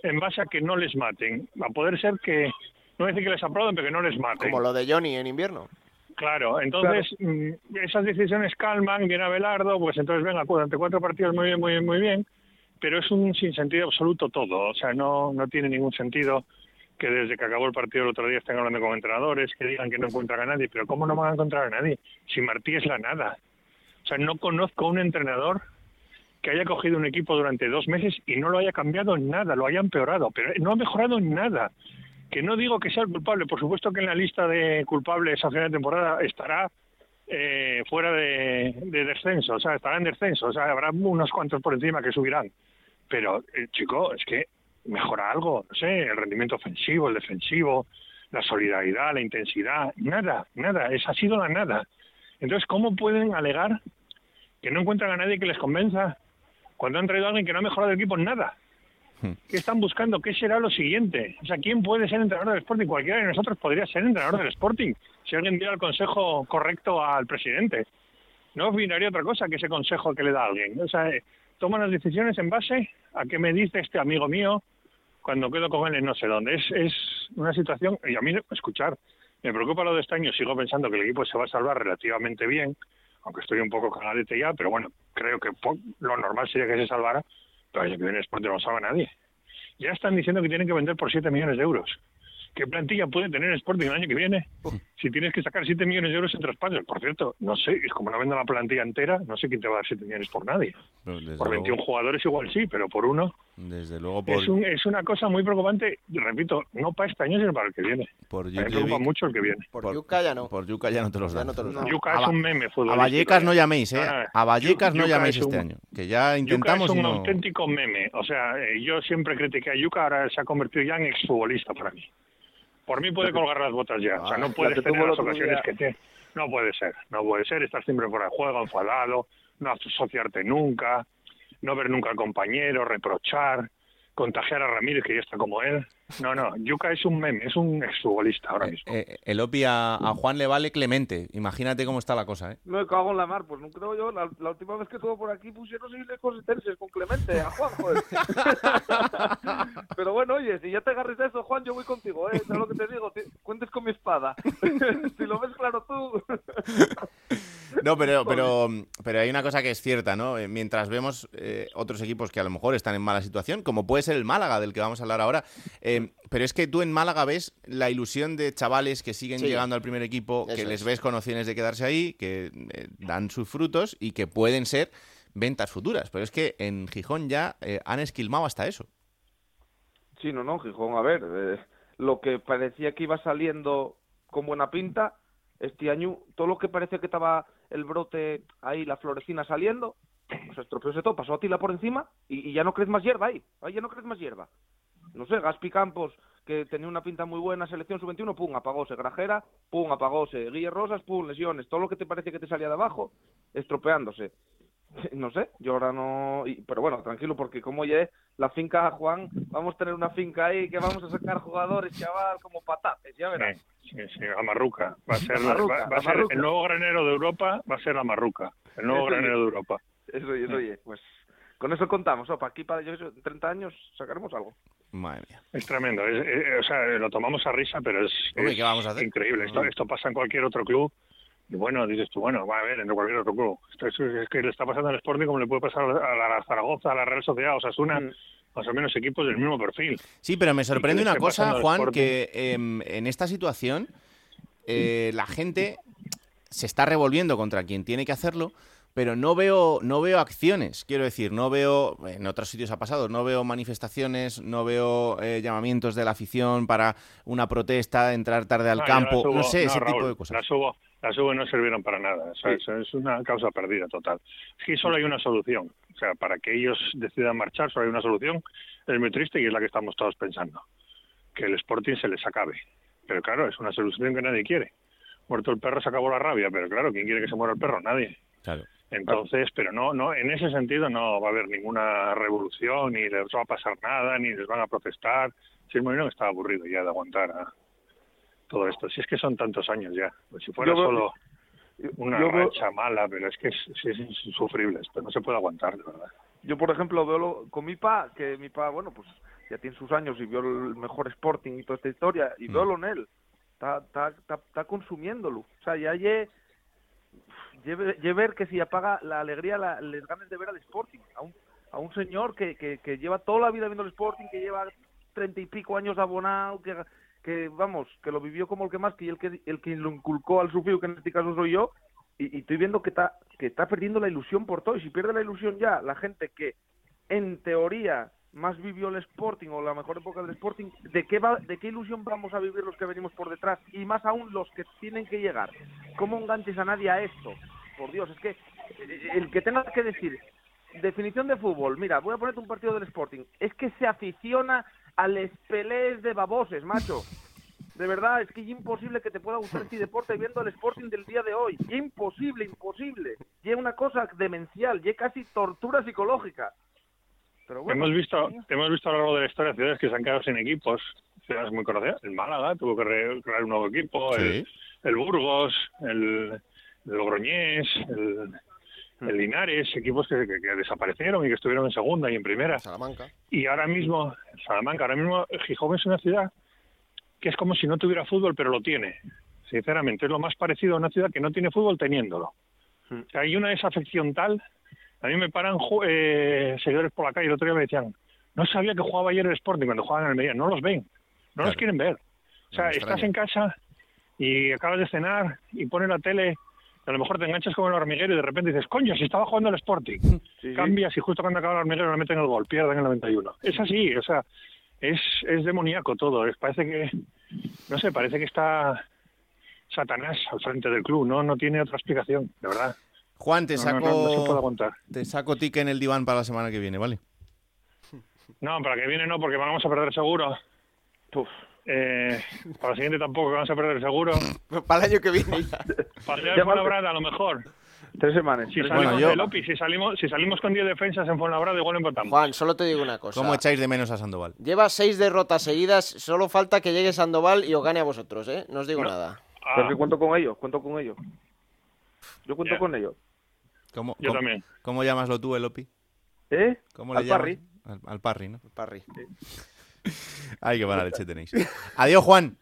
en base a que no les maten. A poder ser que, no decir que les aplauden, pero que no les maten. Como lo de Johnny en invierno. Claro, entonces mm, esas decisiones calman, viene Abelardo, pues entonces venga, durante cuatro partidos muy bien, muy bien, muy bien, pero es un sinsentido absoluto todo, o sea, no, no tiene ningún sentido que desde que acabó el partido el otro día estén hablando con entrenadores, que digan que no encuentran a nadie, pero ¿cómo no van a encontrar a nadie? Si Martí es la nada. O sea, no conozco un entrenador que haya cogido un equipo durante dos meses y no lo haya cambiado en nada, lo haya empeorado, pero no ha mejorado en nada. Que no digo que sea el culpable, por supuesto que en la lista de culpables a final de temporada estará eh, fuera de, de descenso, o sea, estará en descenso, o sea, habrá unos cuantos por encima que subirán. Pero, eh, chico, es que mejora algo, no sé, el rendimiento ofensivo, el defensivo, la solidaridad, la intensidad, nada, nada, esa ha sido la nada. Entonces, ¿cómo pueden alegar que no encuentran a nadie que les convenza cuando han traído a alguien que no ha mejorado el equipo en nada? ¿Qué están buscando? ¿Qué será lo siguiente? O sea, ¿quién puede ser entrenador del Sporting? Cualquiera de nosotros podría ser entrenador del Sporting si alguien diera el consejo correcto al presidente. No opinaría otra cosa que ese consejo que le da alguien. O sea, eh, toman las decisiones en base a qué me dice este amigo mío cuando quedo con él en no sé dónde. Es, es una situación, y a mí, escuchar, me preocupa lo de este año, sigo pensando que el equipo se va a salvar relativamente bien, aunque estoy un poco cagadete ya, pero bueno, creo que lo normal sería que se salvara, pero el año que viene Sporting no salva a nadie. Ya están diciendo que tienen que vender por 7 millones de euros. ¿Qué plantilla puede tener Sporting el año que viene? Si tienes que sacar 7 millones de euros en traspasos. Por cierto, no sé, es como no venden la plantilla entera, no sé quién te va a dar 7 millones por nadie. Por luego- 21 jugadores igual sí, pero por uno Desde luego, por, es, un- es una cosa muy preocupante, y repito, no para este año, sino para el que viene. por me preocupa mucho el que viene. Por Yuca ya no. Por Yuca ya no te los dan. Yuca A es Va- un meme A. Vallecas no ¿eh? llaméis, ¿eh? Ah, A Vallecas no llaméis es un- este año. Que ya Yuca intentamos es y un no... auténtico meme. O sea, eh, yo siempre critiqué a Yuca, ahora se ha convertido ya en exfutbolista para mí. Por mí puede colgar las botas ya. O sea, no la puedes tener las ocasiones día. que tiene. No puede ser, no puede ser. Estar siempre fuera de juego, enfadado, no asociarte nunca, no ver nunca al compañero, reprochar, contagiar a Ramírez, que ya está como él. No, no, Yuca es un meme, es un exfutbolista ahora mismo. Eh, el Opi a, a Juan le vale Clemente. Imagínate cómo está la cosa, ¿eh? Me cago en la mar, pues no creo yo. La, la última vez que estuvo por aquí pusieron seis lejos tenses con Clemente, a Juan, joder. Pero bueno, oye, si ya te agarres a eso, Juan, yo voy contigo, ¿eh? ¿Sabes lo que te digo? Te- cuentes con mi espada. si lo ves claro tú. No, pero, pero, pero hay una cosa que es cierta, ¿no? Eh, Mientras vemos eh, otros equipos que a lo mejor están en mala situación, como puede ser el Málaga, del que vamos a hablar ahora, eh, pero es que tú en Málaga ves la ilusión de chavales que siguen Sí. llegando al primer equipo, que les es. ves con opciones de quedarse ahí, que eh, dan sus frutos y que pueden ser ventas futuras. Pero es que en Gijón ya eh, han esquilmado hasta eso. Sí, no, no, Gijón, a ver, eh, lo que parecía que iba saliendo con buena pinta, este año, todo lo que parecía que estaba el brote ahí, la florecina saliendo, se estropeó ese todo, pasó a Tila por encima y, y ya no crees más hierba ahí, ahí ya no crees más hierba. No sé, Gaspi Campos, que tenía una pinta muy buena, selección sub-21, pum, apagóse, Grajera, pum, apagóse, Guille Rosas, pum, lesiones, todo lo que te parecía que te salía de abajo, estropeándose. No sé, yo ahora no. y- pero bueno, tranquilo, porque como ya es la finca Juan, vamos a tener una finca ahí que vamos a sacar jugadores, chaval, como patates, ya verás. Sí, sí, la marruca. Va a ser, La marruca, va- va a ser el nuevo granero de Europa, va a ser la marruca. El nuevo Eso granero es. de Europa. Eso, eso, oye, pues con eso contamos. Opa, aquí para yo, qué sé, en 30 años sacaremos algo. Madre mía. Es tremendo. es- es- o sea, lo tomamos a risa, pero es, Hombre, es ¿qué vamos a hacer? increíble. Esto, esto pasa en cualquier otro club. Y bueno, dices tú, bueno, va a ver, en cualquier otro club. Esto es, es que le está pasando al Sporting como le puede pasar a la, a la Zaragoza, a la Real Sociedad, o sea, es una más o menos equipos del mismo perfil. Sí, pero me sorprende una cosa, Juan, que em, en esta situación eh, la gente se está revolviendo contra quien tiene que hacerlo, pero no veo, no veo acciones. Quiero decir, no veo, en otros sitios ha pasado, no veo manifestaciones, no veo eh, llamamientos de la afición para una protesta, entrar tarde al No, campo, no sé, ese Raúl, tipo de cosas. Las hubo, las hubo no sirvieron para nada. O sea, Sí. eso es una causa perdida total. Es que solo hay una solución. O sea, para que ellos decidan marchar, solo hay una solución. Es muy triste y es la que estamos todos pensando. Que el Sporting se les acabe. Pero claro, es una solución que nadie quiere. Muerto el perro se acabó la rabia, pero claro, ¿quién quiere que se muera el perro? Nadie. Claro. Entonces, pero no, no, en ese sentido no va a haber ninguna revolución, ni les va a pasar nada, ni les van a protestar. Si el Molinón está aburrido ya de aguantar a todo esto. Si es que son tantos años ya. Pues si fuera Yo veo- solo una yo veo- racha mala, pero es que es, es insufrible esto, no se puede aguantar, de verdad. Yo, por ejemplo, veo lo- con mi pa, que mi pa, bueno, pues ya tiene sus años y vio el mejor Sporting y toda esta historia, y veo lo en él. Está, está, está, está consumiéndolo. O sea, ya lle, lle, lle ver que si apaga la alegría, la, les ganas de ver al Sporting. A un, a un señor que, que, que lleva toda la vida viendo el Sporting, que lleva treinta y pico años abonado, que, que vamos, que lo vivió como el que más, que el que, el que lo inculcó al sufrido, que en este caso soy yo, y, y estoy viendo que está, que está perdiendo la ilusión por todo. Y si pierde la ilusión ya, la gente que en teoría más vivió el Sporting o la mejor época del Sporting, ¿de qué, va, ¿de qué ilusión vamos a vivir los que venimos por detrás? Y más aún los que tienen que llegar. ¿Cómo enganches a nadie a esto? Por Dios, es que eh, el que tenga que decir, definición de fútbol, mira, voy a ponerte un partido del Sporting, es que se aficiona a les pelés de baboses, macho. De verdad, es que imposible que te pueda gustar este deporte viendo el Sporting del día de hoy. Imposible, imposible. Y una cosa demencial, y casi tortura psicológica. Pero bueno, hemos visto hemos visto a lo largo de la historia ciudades que se han quedado sin equipos, ciudades muy conocidas. El Málaga tuvo que re- crear un nuevo equipo, el, el Burgos, el, el Logroñés, el, el Linares, equipos que, que- que desaparecieron y que estuvieron en segunda y en primera. Salamanca. Y ahora mismo, Salamanca, ahora mismo Gijón es una ciudad que es como si no tuviera fútbol, pero lo tiene. Sinceramente, es lo más parecido a una ciudad que no tiene fútbol teniéndolo. O sea, hay una desafección tal. A mí me paran eh, seguidores por la calle. El otro día me decían, no sabía que jugaba ayer el Sporting cuando jugaban en el Almería. No los ven, no los quieren ver. O sea, estás en casa y acabas de cenar y pones la tele. A lo mejor te enganchas con el hormiguero y de repente dices, coño, si estaba jugando el Sporting. Cambias y justo cuando acaba el hormiguero le meten el gol, pierden el 91. Es así, o sea, es, es demoníaco todo. Es, parece que, no sé, parece que está Satanás al frente del club. No, no tiene otra explicación, de verdad. Juan, te No, no, saco, no, no se puede aguantar. te saco tique en el diván para la semana que viene, ¿vale? No, para que viene no, porque vamos a perder seguro. Eh, para la siguiente tampoco, que vamos a perder seguro. Para el año que viene. Para el de Fuenlabrada, a lo mejor. Tres semanas. Si tres salimos semanas. de Lopi, si salimos, si salimos con 10 defensas en Fuenlabrada, igual empatamos. Juan, solo te digo una cosa. ¿Cómo echáis de menos a Sandoval? Lleva seis derrotas seguidas, solo falta que llegue Sandoval y os gane a vosotros, ¿eh? No os digo nada. Pero que cuento con ellos, cuento con ellos. Yo cuento Ya. con ellos. ¿Cómo, Yo cómo- también. ¿Cómo llamaslo tú, Elopi? ¿Eh? ¿Cómo Al le llamas? Parry. Al, al Parry, ¿no? Parry. Ay, qué buena leche tenéis. Adiós, Juan.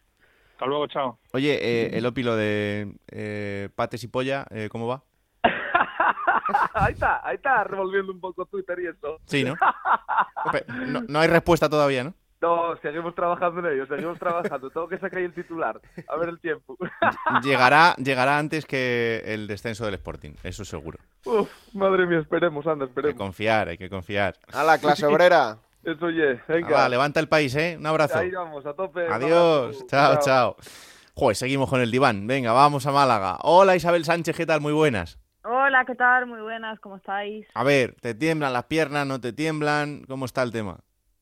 Hasta luego, chao. Oye, eh, Elopi, lo de eh, pates y polla, eh, ¿cómo va? ahí está, ahí está, revolviendo un poco Twitter y eso. Sí, ¿no? No, no hay respuesta todavía, ¿no? No, seguimos trabajando en ello, seguimos trabajando. Tengo que sacar ahí el titular. A ver el tiempo. Llegará, llegará antes que el descenso del Sporting, eso seguro. Uf, madre mía, esperemos, anda, Hay que esperemos. confiar, hay que confiar. A la clase obrera. Eso, oye, venga. Va, levanta el país, ¿eh? Un abrazo. Ahí vamos, a tope. Adiós. abrazo. Chao, chao. Joder, seguimos con el diván. Venga, vamos a Málaga. Hola Isabel Sánchez, ¿qué tal? Muy buenas. Hola, ¿qué tal? Muy buenas, ¿cómo estáis? A ver, ¿te tiemblan las piernas? ¿No te tiemblan? ¿Cómo está el tema?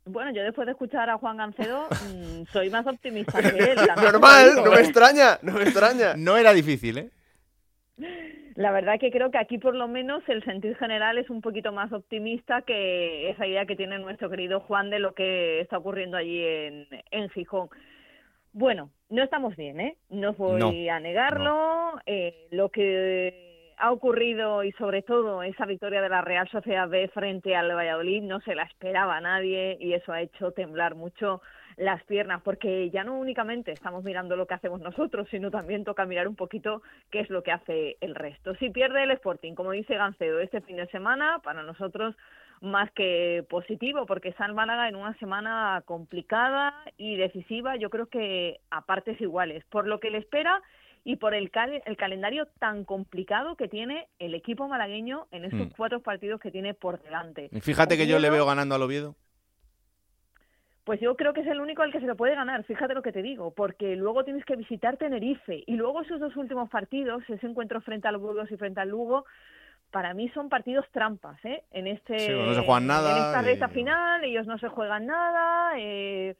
Bueno, yo después de escuchar a Juan Gancedo mm, soy más optimista que él. Normal, digo, no me ¿eh? extraña, no me extraña. No era difícil, ¿eh? La verdad que creo que aquí por lo menos el sentir general es un poquito más optimista que esa idea que tiene nuestro querido Juan de lo que está ocurriendo allí en, en Gijón. Bueno, no estamos bien, ¿eh? No voy No, a negarlo. Eh, lo que ha ocurrido y sobre todo esa victoria de la Real Sociedad B frente al Valladolid no se la esperaba a nadie y eso ha hecho temblar mucho las piernas, porque ya no únicamente estamos mirando lo que hacemos nosotros, sino también toca mirar un poquito qué es lo que hace el resto. Si pierde el Sporting, como dice Gancedo, este fin de semana, para nosotros más que positivo, porque el Málaga en una semana complicada y decisiva, yo creo que a partes iguales, por lo que le espera y por el, cal- el calendario tan complicado que tiene el equipo malagueño en estos Mm. cuatro partidos que tiene por delante. Y Fíjate que yo le veo ganando al Oviedo. Pues yo creo que es el único al que se lo puede ganar, fíjate lo que te digo, porque luego tienes que visitar Tenerife y luego esos dos últimos partidos, ese encuentro frente al Burgos y frente al Lugo, para mí son partidos trampas, ¿eh? En este Sí, no se juegan nada en esta y- final, ellos no se juegan nada, eh,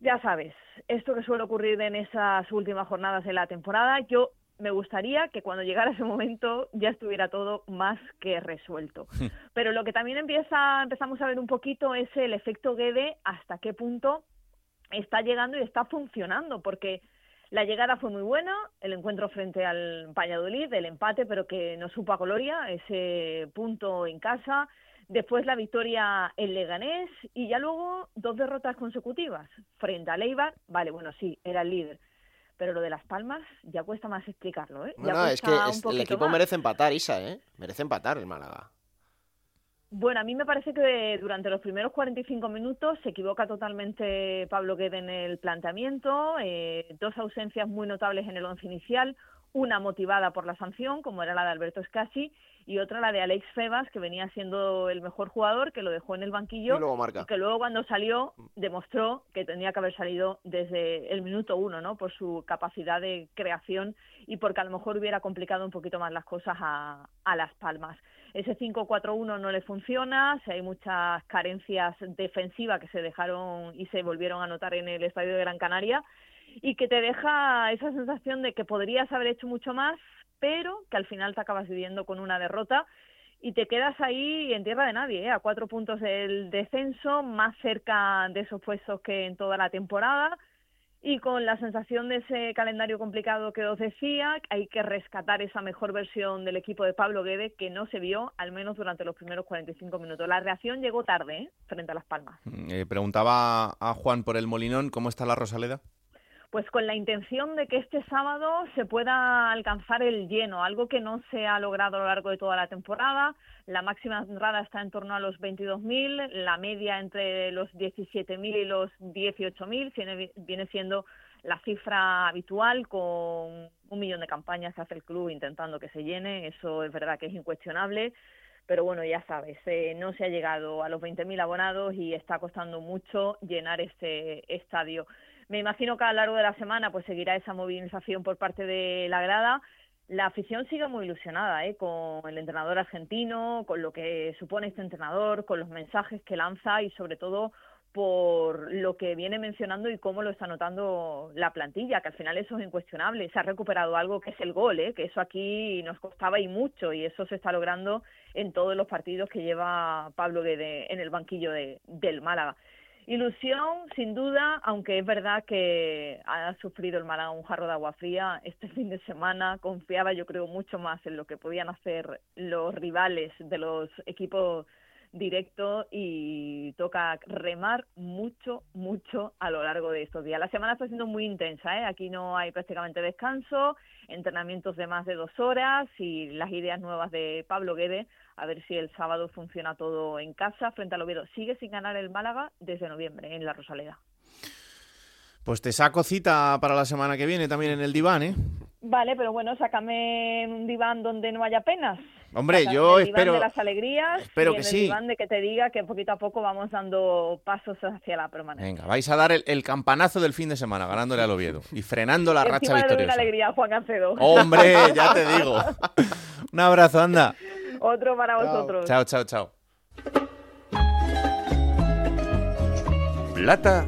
ya sabes, esto que suele ocurrir en esas últimas jornadas de la temporada, yo me gustaría que cuando llegara ese momento ya estuviera todo más que resuelto. Pero lo que también empieza, empezamos a ver un poquito es el efecto Guede, hasta qué punto está llegando y está funcionando, porque la llegada fue muy buena, el encuentro frente al Valladolid, el empate, pero que no supo a gloria, ese punto en casa, después la victoria en Leganés y ya luego dos derrotas consecutivas frente al Eibar, vale, bueno, sí, era el líder, pero lo de Las Palmas ya cuesta más explicarlo, ¿eh? Ya es que es- el equipo más. merece empatar, Isa, ¿eh? Merece empatar el Málaga. Bueno, a mí me parece que durante los primeros 45 minutos se equivoca totalmente Pablo Guede en el planteamiento, eh, dos ausencias muy notables en el once inicial, una motivada por la sanción, como era la de Alberto Scassi, y otra la de Alex Febas, que venía siendo el mejor jugador, que lo dejó en el banquillo, Y luego marca. que luego cuando salió demostró que tenía que haber salido desde el minuto uno, ¿no? Por su capacidad de creación y porque a lo mejor hubiera complicado un poquito más las cosas a, a Las Palmas. Ese 5-4-1 no le funciona, si hay muchas carencias defensivas que se dejaron y se volvieron a notar en el estadio de Gran Canaria y que te deja esa sensación de que podrías haber hecho mucho más, pero que al final te acabas viviendo con una derrota y te quedas ahí en tierra de nadie, ¿eh? a cuatro puntos del descenso, más cerca de esos puestos que en toda la temporada y con la sensación de ese calendario complicado que os decía, hay que rescatar esa mejor versión del equipo de Pablo Guede que no se vio, al menos durante los primeros 45 minutos. La reacción llegó tarde, ¿eh? frente a Las Palmas. Eh, preguntaba a Juan por el Molinón, ¿cómo está la Rosaleda? Pues con la intención de que este sábado se pueda alcanzar el lleno, algo que no se ha logrado a lo largo de toda la temporada. La máxima entrada está en torno a los 22.000, la media entre los 17.000 y los 18.000 viene, siendo la cifra habitual con un millón de campañas que hace el club intentando que se llene, eso es verdad que es incuestionable pero bueno, ya sabes, eh, no se ha llegado a los 20.000 abonados y está costando mucho llenar este estadio. Me imagino que a lo largo de la semana pues seguirá esa movilización por parte de la grada. La afición sigue muy ilusionada ¿eh? con el entrenador argentino, con lo que supone este entrenador, con los mensajes que lanza y sobre todo por lo que viene mencionando y cómo lo está notando la plantilla, que al final eso es incuestionable. Se ha recuperado algo que es el gol, ¿eh? que eso aquí nos costaba y mucho, y eso se está logrando en todos los partidos que lleva Pablo Guede en el banquillo de, del Málaga. Ilusión, sin duda, aunque es verdad que ha sufrido el Málaga un jarro de agua fría este fin de semana. Confiaba, yo creo, mucho más en lo que podían hacer los rivales de los equipos directo y toca remar mucho, mucho a lo largo de estos días. La semana está siendo muy intensa, ¿eh? aquí no hay prácticamente descanso, entrenamientos de más de dos horas y las ideas nuevas de Pablo Guede, a ver si el sábado funciona todo en casa frente al Oviedo. Sigue sin ganar el Málaga desde noviembre en la Rosaleda. Pues te saco cita para la semana que viene también en el diván, ¿eh? Vale, pero bueno, sácame un diván donde no haya penas. Hombre, yo el diván espero. de las alegrías espero y que en sí. el diván de que te diga que poquito a poco vamos dando pasos hacia la permanencia. Venga, vais a dar el, el campanazo del fin de semana ganándole al Oviedo y frenando la Y racha doy una victoriosa. alegría a Juan Gancedo. Hombre, ya te digo. Un abrazo, anda. Otro para vosotros. Chao, chao, chao. Plata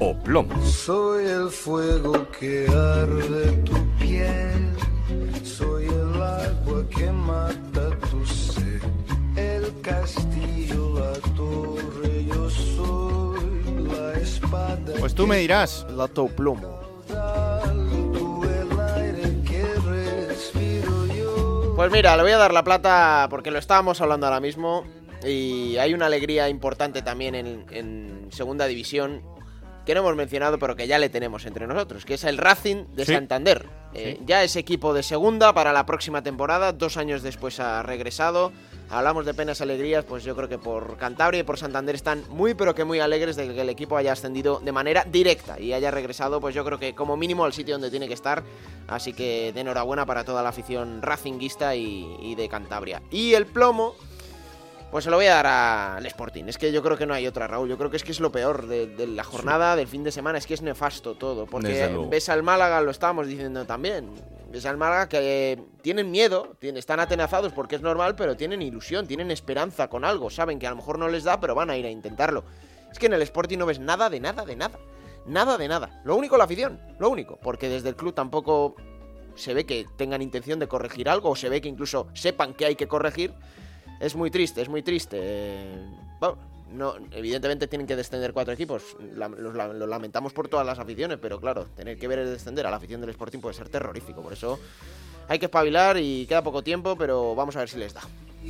o plomo. Soy el fuego que arde tu piel, soy el agua que mata Pues tú me dirás. Lato plomo. Pues mira, le voy a dar la plata porque lo estábamos hablando ahora mismo y hay una alegría importante también en, en segunda división que no hemos mencionado pero que ya le tenemos entre nosotros, que es el Racing de Sí. Santander. Eh, ya es equipo de segunda para la próxima temporada, dos años después ha regresado. Hablamos de penas alegrías, pues yo creo que por Cantabria y por Santander están muy pero que muy alegres de que el equipo haya ascendido de manera directa y haya regresado, pues yo creo que como mínimo al sitio donde tiene que estar. Así que de enhorabuena para toda la afición racinguista y, y de Cantabria. Y el plomo, pues se lo voy a dar al Sporting. Es que yo creo que no hay otra, Raúl. Yo creo que es que es lo peor de, de la jornada, del fin de semana. Es que es nefasto todo. Porque ves al Málaga, lo estábamos diciendo también. Ves al Málaga que tienen miedo, están atenazados porque es normal, pero tienen ilusión, tienen esperanza con algo. Saben que a lo mejor no les da, pero van a ir a intentarlo. Es que en el Sporting no ves nada de nada de nada. Nada de nada. Lo único la afición, lo único. Porque desde el club tampoco se ve que tengan intención de corregir algo, o se ve que incluso sepan que hay que corregir. Es muy triste, es muy triste. Eh, bueno, no, evidentemente tienen que descender cuatro equipos. La- lo lamentamos por todas las aficiones, pero claro, tener que ver el descender a la afición del Sporting puede ser terrorífico. Por eso hay que espabilar y queda poco tiempo, pero vamos a ver si les da.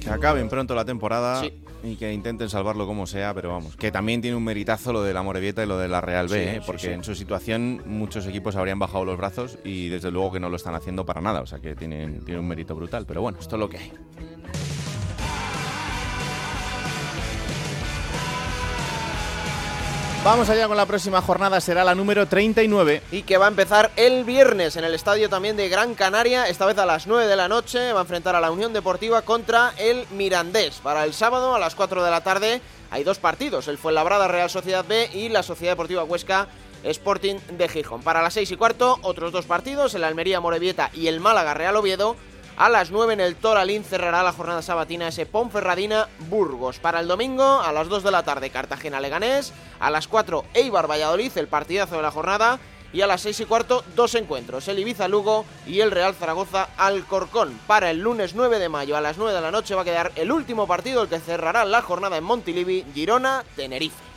Que acaben pronto la temporada Sí. y que intenten salvarlo como sea, pero vamos, que también tiene un meritazo lo de la Morevieta y lo de la Real B, Sí, ¿eh? sí, porque en su situación muchos equipos habrían bajado los brazos y desde luego que no lo están haciendo para nada, o sea que tienen, tienen un mérito brutal, pero bueno, esto es lo que hay. Vamos allá con la próxima jornada, será la número 39. Y que va a empezar el viernes en el estadio también de Gran Canaria, esta vez a las 9 de la noche. Va a enfrentar a la Unión Deportiva contra el Mirandés. Para el sábado a las 4 de la tarde hay dos partidos: el Fuenlabrada Real Sociedad B y la Sociedad Deportiva Huesca Sporting de Gijón. Para las 6 y cuarto, otros dos partidos: el Almería Morevieta y el Málaga Real Oviedo. A las 9 en el Toralín cerrará la jornada sabatina ese Ponferradina Burgos. Para el domingo, a las 2 de la tarde, Cartagena Leganés. A las 4, Eibar Valladolid, el partidazo de la jornada. Y a las 6 y cuarto, dos encuentros: el Ibiza Lugo y el Real Zaragoza Alcorcón. Para el lunes 9 de mayo, a las 9 de la noche, va a quedar el último partido, el que cerrará la jornada en Montilivi, Girona, Tenerife.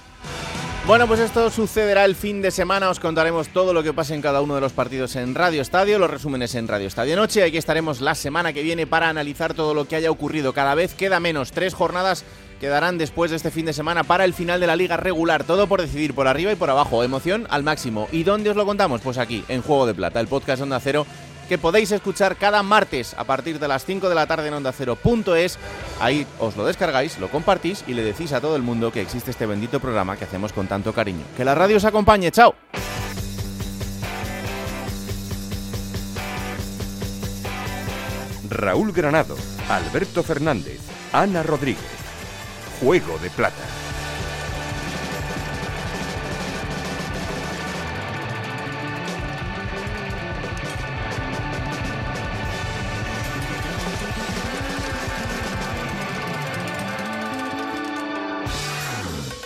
Bueno, pues esto sucederá el fin de semana. Os contaremos todo lo que pase en cada uno de los partidos en Radio Estadio, los resúmenes en Radio Estadio Noche. Aquí estaremos la semana que viene para analizar todo lo que haya ocurrido. Cada vez queda menos. Tres jornadas quedarán después de este fin de semana para el final de la liga regular. Todo por decidir por arriba y por abajo. Emoción al máximo. ¿Y dónde os lo contamos? Pues aquí, en Juego de Plata, el podcast Onda Cero que podéis escuchar cada martes a partir de las 5 de la tarde en Onda Cero.es. Ahí os lo descargáis, lo compartís y le decís a todo el mundo que existe este bendito programa que hacemos con tanto cariño. Que la radio os acompañe, chao. Raúl Granado, Alberto Fernández, Ana Rodríguez. Juego de Plata.